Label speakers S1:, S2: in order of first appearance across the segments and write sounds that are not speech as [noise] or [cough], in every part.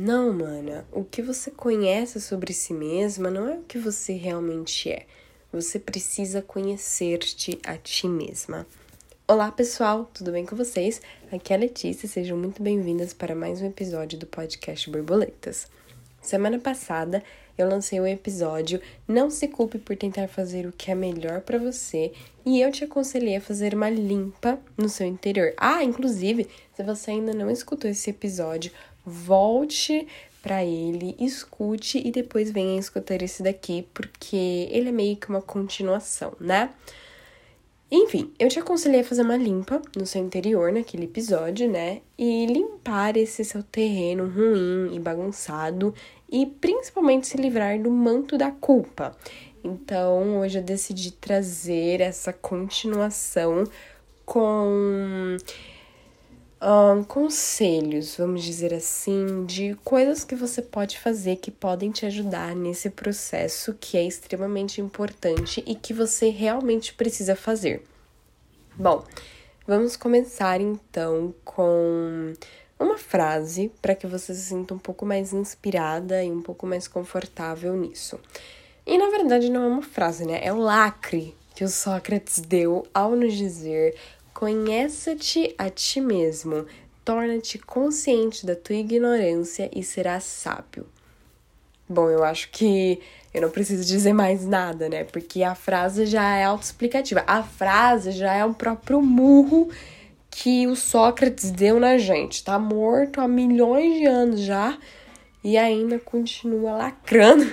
S1: Não, mana, o que você conhece sobre si mesma não é o que você realmente é. Você precisa conhecer-te a ti mesma. Olá, pessoal, tudo bem com vocês? Aqui é a Letícia, sejam muito bem-vindas para mais um episódio do podcast Borboletas. Semana passada eu lancei um episódio Não se culpe por tentar fazer o que é melhor para você e eu te aconselhei a fazer uma limpa no seu interior. Ah, inclusive, se você ainda não escutou esse episódio, volte para ele, escute e depois venha escutar esse daqui, porque ele é meio que uma continuação, né? Enfim, eu te aconselhei a fazer uma limpa no seu interior naquele episódio, né? E limpar esse seu terreno ruim e bagunçado e principalmente se livrar do manto da culpa. Então, hoje eu decidi trazer essa continuação com um, conselhos, vamos dizer assim, de coisas que você pode fazer que podem te ajudar nesse processo que é extremamente importante e que você realmente precisa fazer. Bom, vamos começar então com uma frase para que você se sinta um pouco mais inspirada e um pouco mais confortável nisso. E na verdade não é uma frase, né? É o lacre que o Sócrates deu ao nos dizer Conheça-te a ti mesmo, torna-te consciente da tua ignorância e serás sábio. Bom, eu acho que eu não preciso dizer mais nada, né? Porque a frase já é autoexplicativa. A frase já é o próprio murro que o Sócrates deu na gente. Tá morto há milhões de anos já e ainda continua lacrando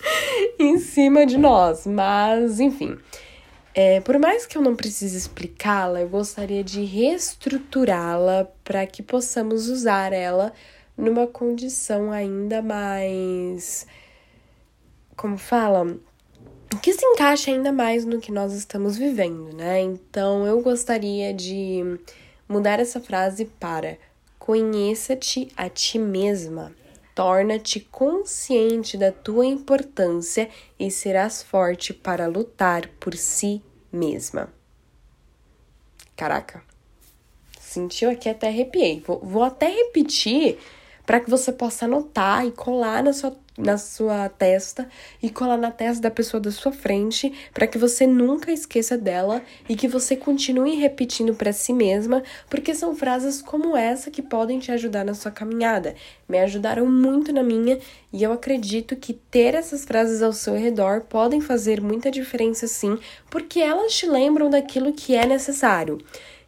S1: [laughs] em cima de nós. Mas, enfim. É, por mais que eu não precise explicá-la, eu gostaria de reestruturá-la para que possamos usar ela numa condição ainda mais. Como fala? Que se encaixe ainda mais no que nós estamos vivendo, né? Então eu gostaria de mudar essa frase para conheça-te a ti mesma. Torna-te consciente da tua importância e serás forte para lutar por si mesma. Caraca, sentiu aqui até arrepiei. Vou, vou até repetir para que você possa anotar e colar na sua na sua testa e colar na testa da pessoa da sua frente para que você nunca esqueça dela e que você continue repetindo para si mesma, porque são frases como essa que podem te ajudar na sua caminhada. Me ajudaram muito na minha e eu acredito que ter essas frases ao seu redor podem fazer muita diferença sim, porque elas te lembram daquilo que é necessário.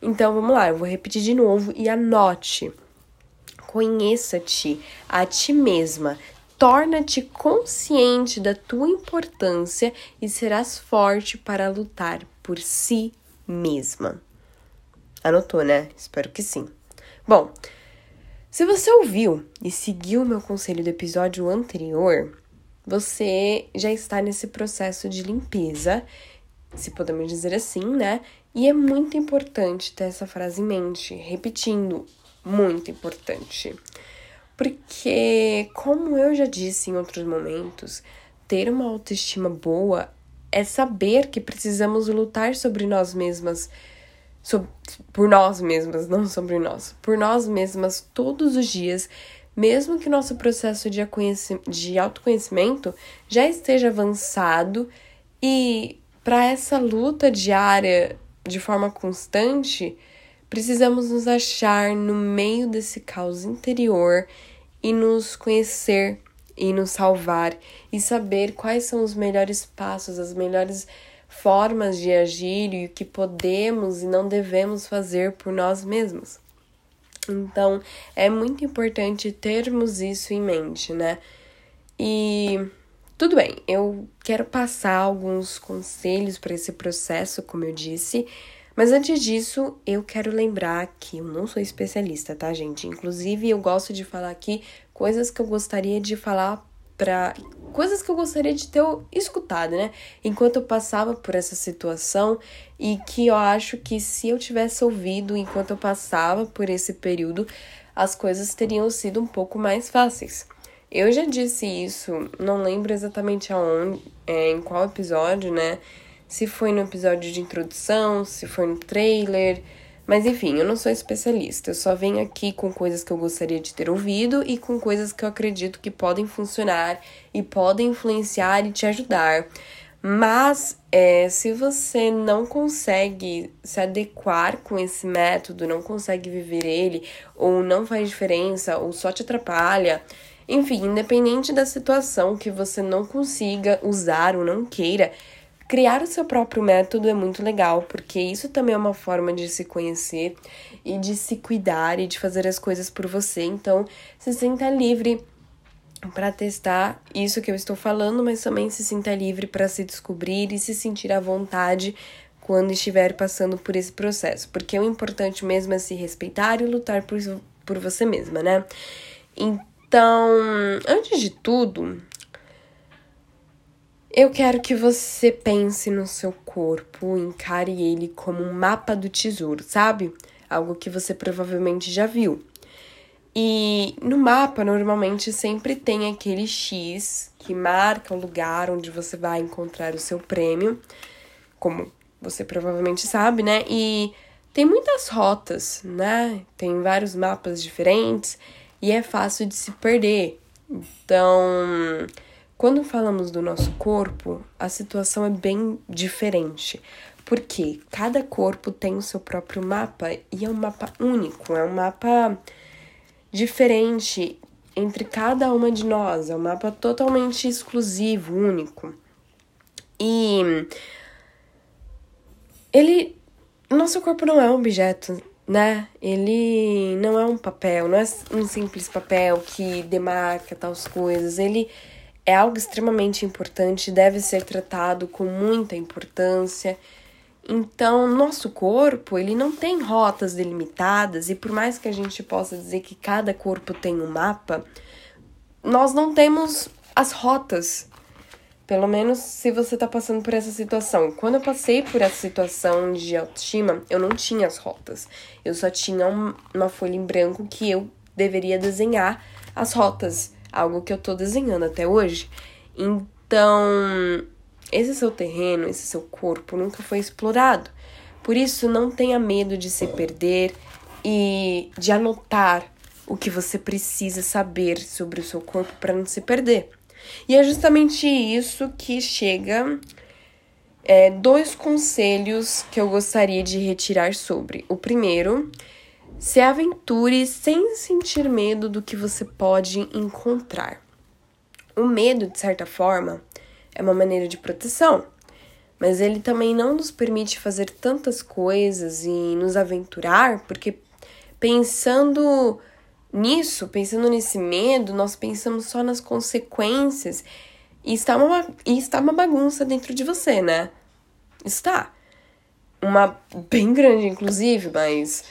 S1: Então vamos lá, eu vou repetir de novo e anote. Conheça-te a ti mesma Torna-te consciente da tua importância e serás forte para lutar por si mesma. Anotou, né? Espero que sim. Bom, se você ouviu e seguiu o meu conselho do episódio anterior, você já está nesse processo de limpeza, se podemos dizer assim, né? E é muito importante ter essa frase em mente, repetindo, muito importante. Porque, como eu já disse em outros momentos, ter uma autoestima boa é saber que precisamos lutar sobre nós mesmas, sobre, por nós mesmas, não sobre nós, por nós mesmas todos os dias, mesmo que nosso processo de, de autoconhecimento já esteja avançado e para essa luta diária de forma constante, Precisamos nos achar no meio desse caos interior e nos conhecer e nos salvar e saber quais são os melhores passos, as melhores formas de agir e o que podemos e não devemos fazer por nós mesmos. Então, é muito importante termos isso em mente, né? E tudo bem, eu quero passar alguns conselhos para esse processo, como eu disse, mas antes disso, eu quero lembrar que eu não sou especialista, tá, gente? Inclusive, eu gosto de falar aqui coisas que eu gostaria de falar para coisas que eu gostaria de ter escutado, né? Enquanto eu passava por essa situação e que eu acho que se eu tivesse ouvido enquanto eu passava por esse período, as coisas teriam sido um pouco mais fáceis. Eu já disse isso, não lembro exatamente aonde, é, em qual episódio, né? Se foi no episódio de introdução, se foi no trailer, Mas enfim, eu não sou especialista, eu só venho aqui com coisas que eu gostaria de ter ouvido e com coisas que eu acredito que podem funcionar e podem influenciar e te ajudar. Mas é, se você não consegue se adequar com esse método, não consegue viver ele, ou não faz diferença, ou só te atrapalha, enfim, independente da situação que você não consiga usar ou não queira, Criar o seu próprio método é muito legal, porque isso também é uma forma de se conhecer e de se cuidar e de fazer as coisas por você. Então, se sinta livre para testar isso que eu estou falando, mas também se sinta livre para se descobrir e se sentir à vontade quando estiver passando por esse processo, porque o importante mesmo é se respeitar e lutar por, por você mesma, né? Então, antes de tudo, eu quero que você pense no seu corpo, encare ele como um mapa do tesouro, sabe? Algo que você provavelmente já viu. E no mapa, normalmente, sempre tem aquele X que marca o lugar onde você vai encontrar o seu prêmio, como você provavelmente sabe, né? E tem muitas rotas, né? Tem vários mapas diferentes e é fácil de se perder. Então, quando falamos do nosso corpo, a situação é bem diferente, porque cada corpo tem o seu próprio mapa e é um mapa único, é um mapa diferente entre cada uma de nós, é um mapa totalmente exclusivo, único. E ele nosso corpo não é um objeto, né? Ele não é um papel, não é um simples papel que demarca tais coisas. Ele é algo extremamente importante, deve ser tratado com muita importância. Então, nosso corpo, ele não tem rotas delimitadas e por mais que a gente possa dizer que cada corpo tem um mapa, nós não temos as rotas. Pelo menos se você tá passando por essa situação. Quando eu passei por essa situação de autoestima, eu não tinha as rotas. Eu só tinha uma folha em branco que eu deveria desenhar as rotas algo que eu tô desenhando até hoje. Então, esse seu terreno, esse seu corpo nunca foi explorado. Por isso, não tenha medo de se perder e de anotar o que você precisa saber sobre o seu corpo para não se perder. E é justamente isso que chega é, dois conselhos que eu gostaria de retirar sobre. O primeiro se aventure sem sentir medo do que você pode encontrar. O medo, de certa forma, é uma maneira de proteção, mas ele também não nos permite fazer tantas coisas e nos aventurar, porque pensando nisso, pensando nesse medo, nós pensamos só nas consequências e está uma, e está uma bagunça dentro de você, né? Está. Uma bem grande, inclusive, mas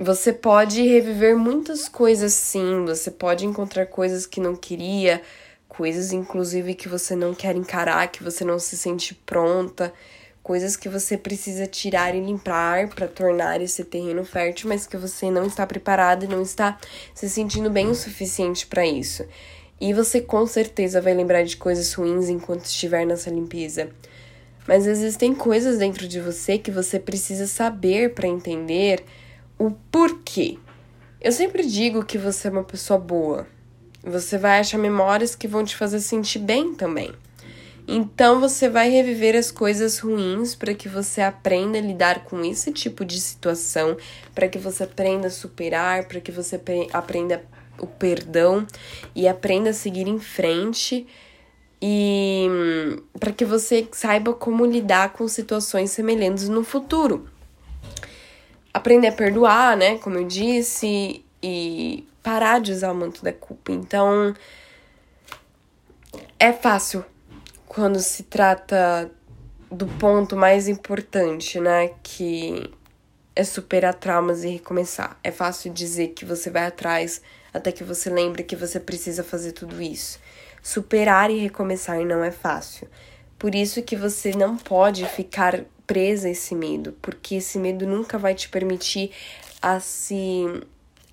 S1: você pode reviver muitas coisas sim, você pode encontrar coisas que não queria, coisas inclusive que você não quer encarar, que você não se sente pronta, coisas que você precisa tirar e limpar para tornar esse terreno fértil, mas que você não está preparado e não está se sentindo bem o suficiente para isso. E você com certeza vai lembrar de coisas ruins enquanto estiver nessa limpeza. Mas existem coisas dentro de você que você precisa saber para entender o porquê. Eu sempre digo que você é uma pessoa boa. Você vai achar memórias que vão te fazer sentir bem também. Então você vai reviver as coisas ruins para que você aprenda a lidar com esse tipo de situação, para que você aprenda a superar, para que você aprenda o perdão e aprenda a seguir em frente e para que você saiba como lidar com situações semelhantes no futuro aprender a perdoar, né? Como eu disse, e parar de usar o manto da culpa. Então, é fácil quando se trata do ponto mais importante, né? Que é superar traumas e recomeçar. É fácil dizer que você vai atrás até que você lembre que você precisa fazer tudo isso. Superar e recomeçar não é fácil. Por isso que você não pode ficar presa a esse medo, porque esse medo nunca vai te permitir a se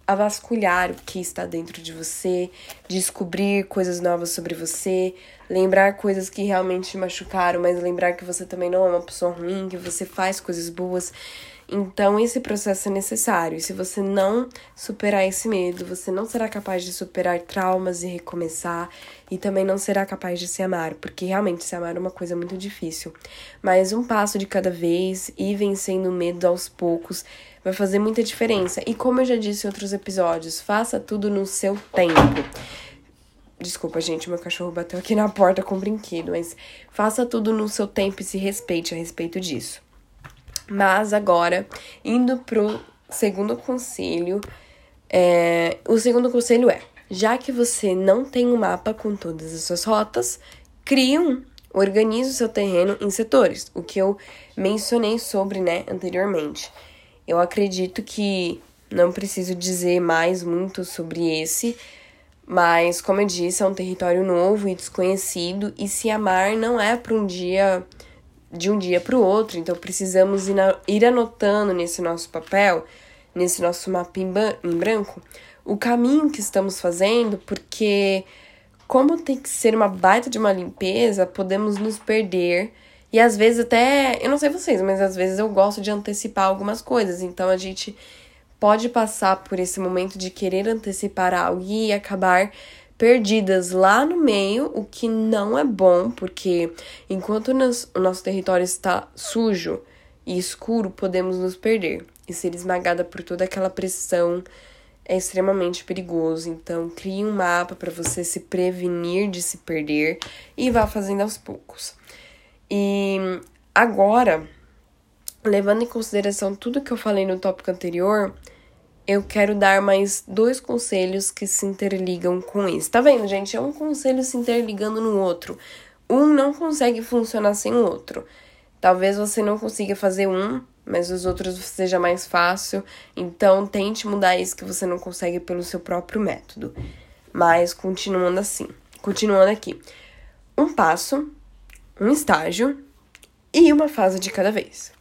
S1: a vasculhar o que está dentro de você, descobrir coisas novas sobre você, lembrar coisas que realmente te machucaram, mas lembrar que você também não é uma pessoa ruim, que você faz coisas boas. Então, esse processo é necessário. Se você não superar esse medo, você não será capaz de superar traumas e recomeçar. E também não será capaz de se amar, porque realmente se amar é uma coisa muito difícil. Mas um passo de cada vez e vencendo o medo aos poucos vai fazer muita diferença. E como eu já disse em outros episódios, faça tudo no seu tempo. Desculpa, gente, meu cachorro bateu aqui na porta com um brinquedo, mas faça tudo no seu tempo e se respeite a respeito disso. Mas agora, indo pro segundo conselho, é, o segundo conselho é: já que você não tem um mapa com todas as suas rotas, crie um. Organize o seu terreno em setores, o que eu mencionei sobre, né, anteriormente. Eu acredito que não preciso dizer mais muito sobre esse, mas como eu disse, é um território novo e desconhecido e se amar não é para um dia de um dia para o outro, então precisamos ir anotando nesse nosso papel, nesse nosso mapa em branco, o caminho que estamos fazendo, porque como tem que ser uma baita de uma limpeza, podemos nos perder. E às vezes até, eu não sei vocês, mas às vezes eu gosto de antecipar algumas coisas. Então a gente pode passar por esse momento de querer antecipar algo e acabar perdidas lá no meio, o que não é bom, porque enquanto o nosso território está sujo e escuro, podemos nos perder e ser esmagada por toda aquela pressão é extremamente perigoso. Então, crie um mapa para você se prevenir de se perder e vá fazendo aos poucos. E agora, levando em consideração tudo que eu falei no tópico anterior, eu quero dar mais dois conselhos que se interligam com isso. Tá vendo, gente? É um conselho se interligando no outro. Um não consegue funcionar sem o outro. Talvez você não consiga fazer um, mas os outros seja mais fácil. Então, tente mudar isso que você não consegue pelo seu próprio método. Mas continuando assim, continuando aqui. Um passo, um estágio e uma fase de cada vez.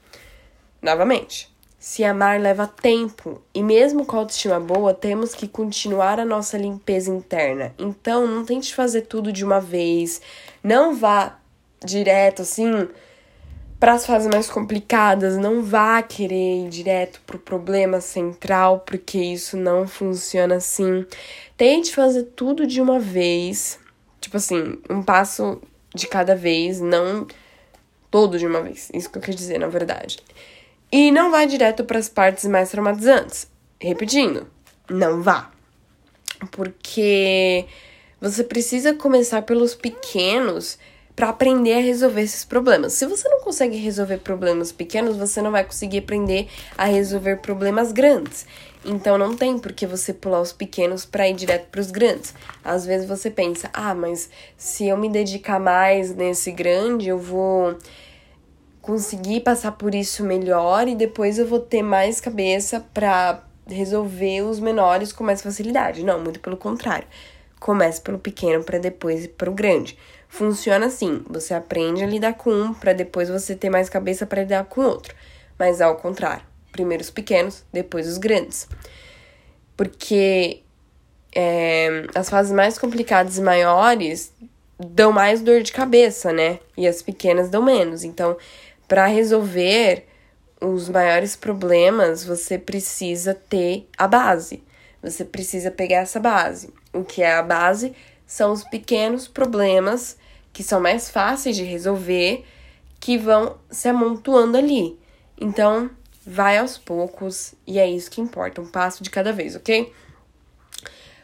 S1: Novamente, se amar leva tempo e mesmo com a autoestima boa, temos que continuar a nossa limpeza interna. Então, não tente fazer tudo de uma vez. Não vá direto assim para as fases mais complicadas, não vá querer ir direto pro problema central, porque isso não funciona assim. Tente fazer tudo de uma vez, tipo assim, um passo de cada vez, não todo de uma vez. Isso que eu quero dizer, na verdade. E não vá direto para as partes mais traumatizantes. Repetindo, não vá. Porque você precisa começar pelos pequenos para aprender a resolver esses problemas. Se você não consegue resolver problemas pequenos, você não vai conseguir aprender a resolver problemas grandes. Então não tem por que você pular os pequenos para ir direto para os grandes. Às vezes você pensa: "Ah, mas se eu me dedicar mais nesse grande, eu vou conseguir passar por isso melhor e depois eu vou ter mais cabeça para resolver os menores com mais facilidade. Não, muito pelo contrário. Comece pelo pequeno para depois ir para o grande. Funciona assim: você aprende a lidar com um para depois você ter mais cabeça para lidar com outro. Mas ao contrário, primeiro os pequenos, depois os grandes. Porque é, as fases mais complicadas e maiores dão mais dor de cabeça, né? E as pequenas dão menos. Então, para resolver os maiores problemas, você precisa ter a base. Você precisa pegar essa base. O que é a base são os pequenos problemas que são mais fáceis de resolver, que vão se amontoando ali. Então, vai aos poucos e é isso que importa, um passo de cada vez, ok?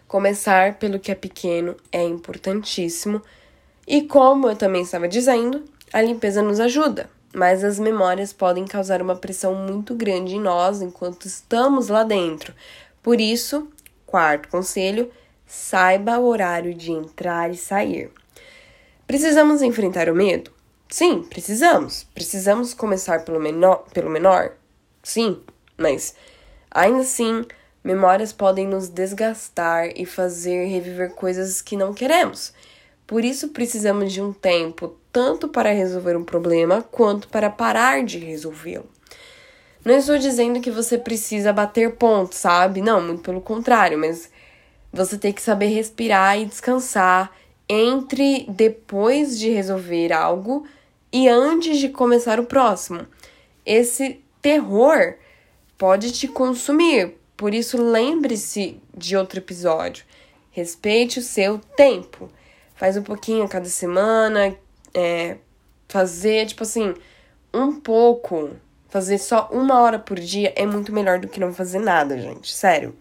S1: Começar pelo que é pequeno é importantíssimo. E como eu também estava dizendo, a limpeza nos ajuda mas as memórias podem causar uma pressão muito grande em nós enquanto estamos lá dentro. Por isso, quarto conselho, saiba o horário de entrar e sair. Precisamos enfrentar o medo? Sim, precisamos. Precisamos começar pelo menor, pelo menor? Sim, mas ainda assim, memórias podem nos desgastar e fazer reviver coisas que não queremos. Por isso precisamos de um tempo tanto para resolver um problema quanto para parar de resolvê-lo. Não estou dizendo que você precisa bater pontos, sabe? Não, muito pelo contrário, mas você tem que saber respirar e descansar entre depois de resolver algo e antes de começar o próximo. Esse terror pode te consumir. Por isso, lembre-se de outro episódio. Respeite o seu tempo. Faz um pouquinho a cada semana. É, fazer, tipo assim, um pouco. Fazer só uma hora por dia é muito melhor do que não fazer nada, gente. Sério.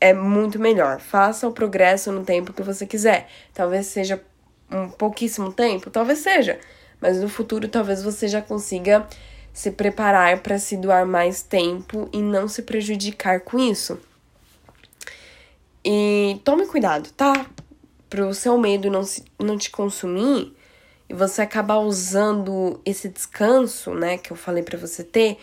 S1: É muito melhor. Faça o progresso no tempo que você quiser. Talvez seja um pouquíssimo tempo, talvez seja. Mas no futuro, talvez você já consiga se preparar para se doar mais tempo e não se prejudicar com isso. E tome cuidado, tá? Para o seu medo não, se, não te consumir e você acabar usando esse descanso, né, que eu falei para você ter,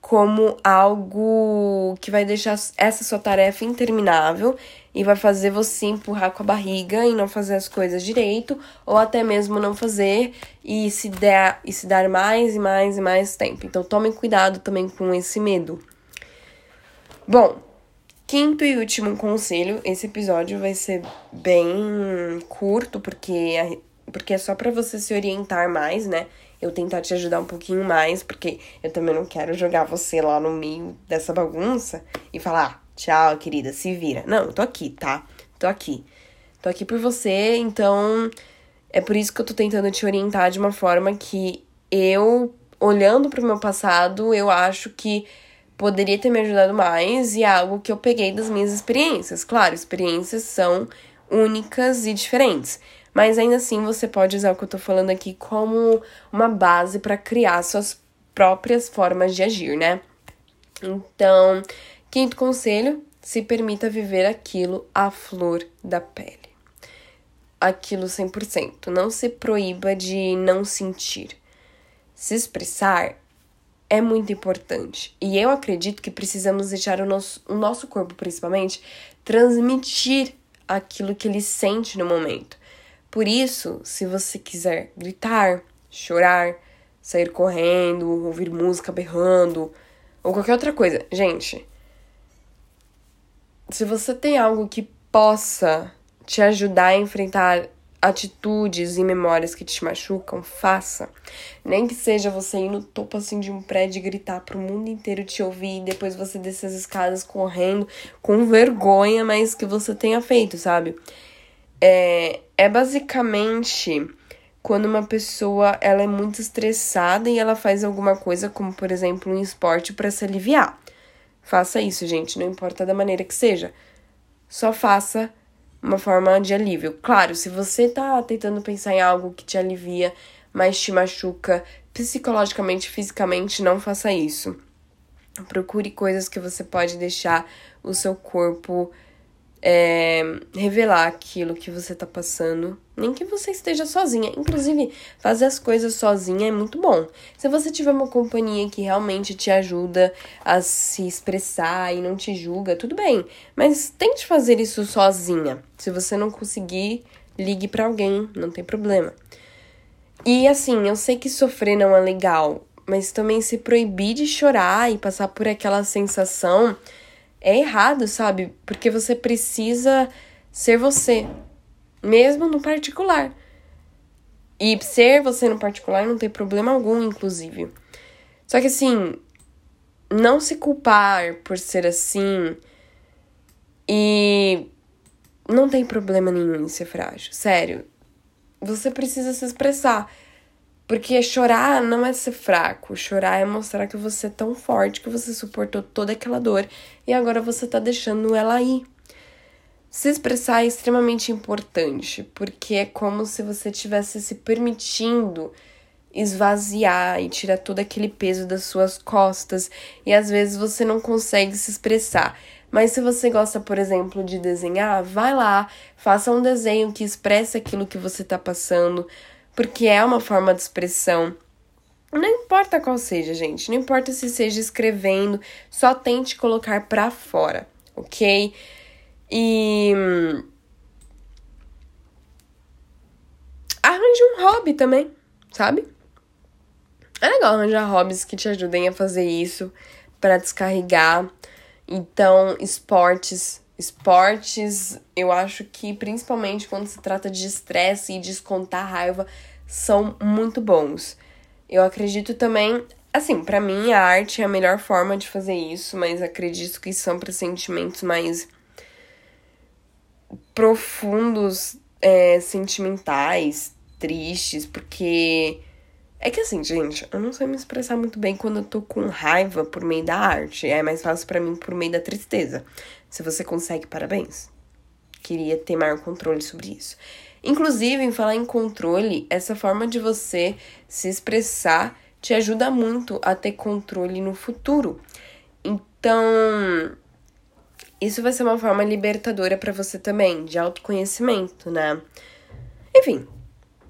S1: como algo que vai deixar essa sua tarefa interminável e vai fazer você empurrar com a barriga e não fazer as coisas direito, ou até mesmo não fazer e se der e se dar mais e mais e mais tempo. Então tome cuidado também com esse medo. Bom, quinto e último conselho, esse episódio vai ser bem curto porque porque é só para você se orientar mais, né? Eu tentar te ajudar um pouquinho mais, porque eu também não quero jogar você lá no meio dessa bagunça e falar, Tchau, querida, se vira. Não, tô aqui, tá? Tô aqui. Tô aqui por você, então é por isso que eu tô tentando te orientar de uma forma que eu, olhando pro meu passado, eu acho que poderia ter me ajudado mais e é algo que eu peguei das minhas experiências. Claro, experiências são únicas e diferentes, mas ainda assim você pode usar o que eu tô falando aqui como uma base para criar suas próprias formas de agir, né? Então, Quinto conselho: se permita viver aquilo à flor da pele. Aquilo 100%. Não se proíba de não sentir. Se expressar é muito importante. E eu acredito que precisamos deixar o nosso, o nosso corpo, principalmente, transmitir aquilo que ele sente no momento. Por isso, se você quiser gritar, chorar, sair correndo, ouvir música berrando ou qualquer outra coisa, gente, se você tem algo que possa te ajudar a enfrentar atitudes e memórias que te machucam, faça. Nem que seja você ir no topo assim de um prédio e gritar pro mundo inteiro te ouvir e depois você descer as escadas correndo com vergonha, mas que você tenha feito, sabe? É, é basicamente quando uma pessoa ela é muito estressada e ela faz alguma coisa, como por exemplo um esporte para se aliviar. Faça isso, gente, não importa da maneira que seja. Só faça uma forma de alívio. Claro, se você tá tentando pensar em algo que te alivia, mas te machuca psicologicamente, fisicamente, não faça isso. Procure coisas que você pode deixar o seu corpo é, revelar aquilo que você tá passando, nem que você esteja sozinha. Inclusive, fazer as coisas sozinha é muito bom. Se você tiver uma companhia que realmente te ajuda a se expressar e não te julga, tudo bem. Mas tente fazer isso sozinha. Se você não conseguir, ligue para alguém, não tem problema. E assim, eu sei que sofrer não é legal, mas também se proibir de chorar e passar por aquela sensação é errado, sabe? Porque você precisa ser você, mesmo no particular. E ser você no particular não tem problema algum, inclusive. Só que assim, não se culpar por ser assim e não tem problema nenhum em ser frágil, sério. Você precisa se expressar. Porque chorar não é ser fraco, chorar é mostrar que você é tão forte que você suportou toda aquela dor e agora você tá deixando ela ir. Se expressar é extremamente importante, porque é como se você estivesse se permitindo esvaziar e tirar todo aquele peso das suas costas e às vezes você não consegue se expressar. Mas se você gosta, por exemplo, de desenhar, vai lá, faça um desenho que expresse aquilo que você tá passando porque é uma forma de expressão. Não importa qual seja, gente, não importa se seja escrevendo, só tente colocar para fora, ok? E. Arranje um hobby também, sabe? É legal arranjar hobbies que te ajudem a fazer isso, para descarregar. Então, esportes. Esportes, eu acho que principalmente quando se trata de estresse e descontar raiva, são muito bons. Eu acredito também assim, para mim a arte é a melhor forma de fazer isso, mas acredito que são para sentimentos mais profundos, é, sentimentais, tristes, porque é que assim, gente, eu não sei me expressar muito bem quando eu tô com raiva por meio da arte. É mais fácil para mim por meio da tristeza. Se você consegue, parabéns. Queria ter maior controle sobre isso. Inclusive, em falar em controle, essa forma de você se expressar te ajuda muito a ter controle no futuro. Então, isso vai ser uma forma libertadora para você também, de autoconhecimento, né? Enfim,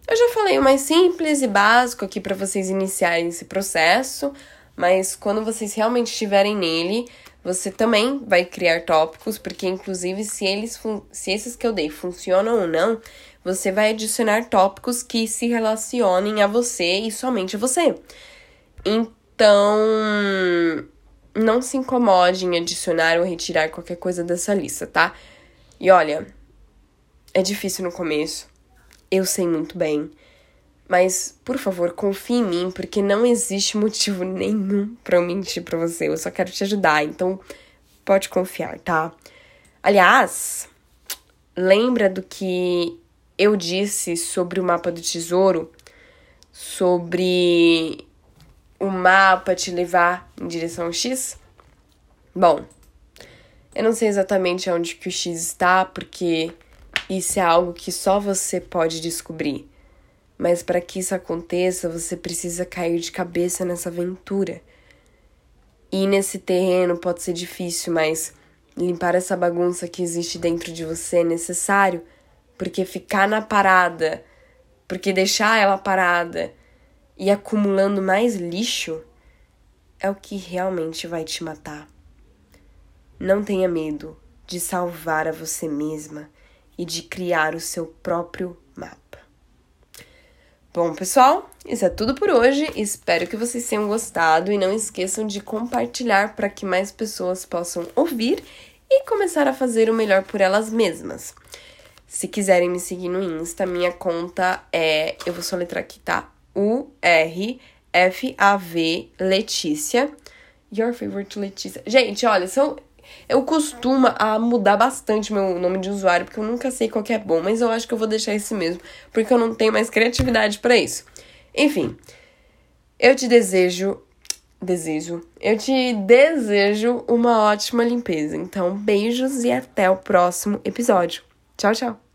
S1: eu já falei o mais simples e básico aqui para vocês iniciarem esse processo, mas quando vocês realmente estiverem nele, você também vai criar tópicos, porque inclusive se eles se esses que eu dei funcionam ou não, você vai adicionar tópicos que se relacionem a você e somente a você. Então, não se incomode em adicionar ou retirar qualquer coisa dessa lista, tá? E olha, é difícil no começo. Eu sei muito bem. Mas, por favor, confie em mim, porque não existe motivo nenhum para eu mentir para você. Eu só quero te ajudar, então pode confiar, tá? Aliás, lembra do que eu disse sobre o mapa do tesouro, sobre o mapa te levar em direção X? Bom, eu não sei exatamente onde que o X está, porque isso é algo que só você pode descobrir. Mas para que isso aconteça, você precisa cair de cabeça nessa aventura. E nesse terreno pode ser difícil, mas limpar essa bagunça que existe dentro de você é necessário porque ficar na parada, porque deixar ela parada e acumulando mais lixo é o que realmente vai te matar. Não tenha medo de salvar a você mesma e de criar o seu próprio mapa. Bom, pessoal, isso é tudo por hoje. Espero que vocês tenham gostado e não esqueçam de compartilhar para que mais pessoas possam ouvir e começar a fazer o melhor por elas mesmas. Se quiserem me seguir no Insta, minha conta é. Eu vou soletrar aqui, tá? U-R-F-A-V Letícia. Your favorite Letícia. Gente, olha, são. Eu costumo a mudar bastante meu nome de usuário, porque eu nunca sei qual é bom, mas eu acho que eu vou deixar esse mesmo, porque eu não tenho mais criatividade para isso. Enfim, eu te desejo. Desejo. Eu te desejo uma ótima limpeza. Então, beijos e até o próximo episódio. Tchau, tchau.